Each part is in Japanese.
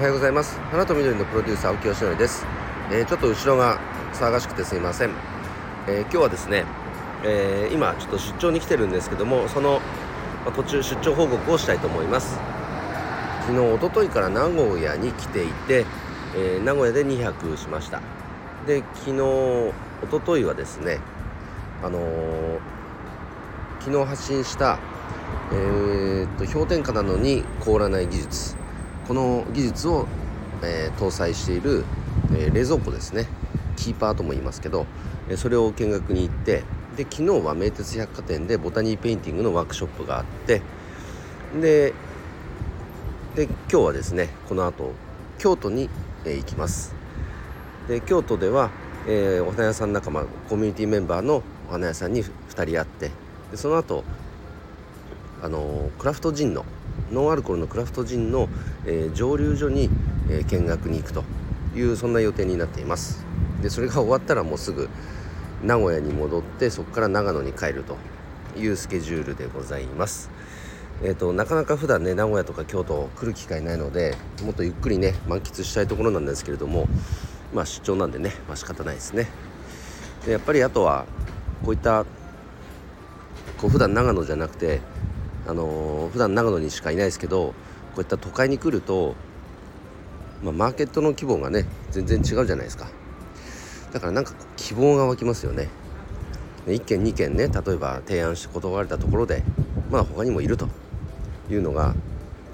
おはようございます。花と緑のプロデューサー青木よしのりです、えー、ちょっと後ろが騒がしくてすいません、えー、今日はですね、えー、今ちょっと出張に来てるんですけどもその、ま途中出張報告をしたいと思います。昨日おとといから名古屋に来ていて、え名古屋で2泊しました。で昨日おとといはですねあの昨日発信したえー、っと氷点下なのに凍らない技術。この技術を、えー、搭載している、えー、冷蔵庫ですね。キーパーとも言いますけど、えそれを見学に行ってで昨日は名鉄百貨店でボタニーペインティングのワークショップがあってでで今日はですねこの後京都に、え行きます。で京都では、えお花屋さん仲間コミュニティメンバーのお花屋さんに2人会ってでその後あのクラフトジンのノンアルコールのクラフトジンの、えー、蒸留所に、えー、見学に行くというそんな予定になっています。でそれが終わったらもうすぐ名古屋に戻ってそこから長野に帰るというスケジュールでございます。えーと、なかなか普段ね名古屋とか京都来る機会ないのでもっとゆっくりね満喫したいところなんですけれどもまあ出張なんでねまあ仕方ないですね。でやっぱりあとはこういったこう普段長野じゃなくてあのー、普段長野にしかいないですけどこういった都会に来ると、まあ、マーケットの規模がね全然違うじゃないですか。だからなんか希望が湧きますよね。1軒2軒ね例えば提案して断られたところでまあ他にもいると。いうのが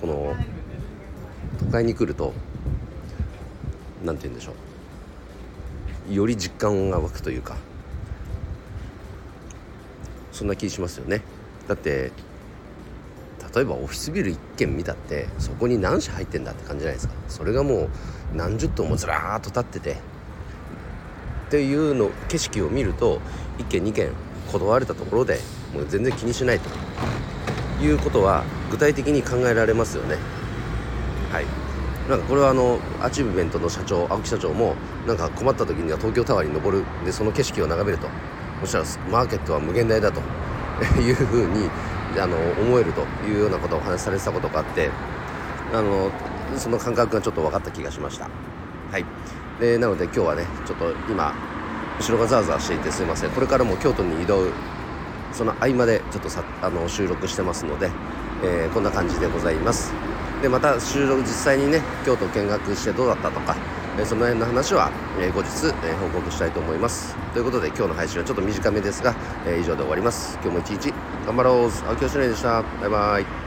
この都会に来ると何て言うんでしょう。より実感が湧くというか。そんな気しますよね。だって例えばオフィスビル1軒見たってそこに何社入ってんだって感じじゃないですか。それがもう何十棟もずらーっと立ってて。っていうの景色を見ると1軒2軒断れたところでもう全然気にしないと。いうことは具体的に考えられますよね。はい。なんかこれはあのアチーブメントの社長青木社長もなんか困った時には東京タワーに登る。でその景色を眺めると。そしたらマーケットは無限大だと。いうふうにあの思えるというようなことをお話しされてたことがあってあのその感覚がちょっと分かった気がしました。はい。でなので今日はねちょっと今後ろがザーザーしていてすいません。これからも京都に移動その合間でちょっとさあの収録してますので、えー、こんな感じでございます。でまた収録実際にね京都見学してどうだったとかえその辺の話は、え後日、え報告したいと思います。ということで今日の配信はちょっと短めですが、え以上で終わります。今日も一日頑張ろう。青木よしでした。バイバイ。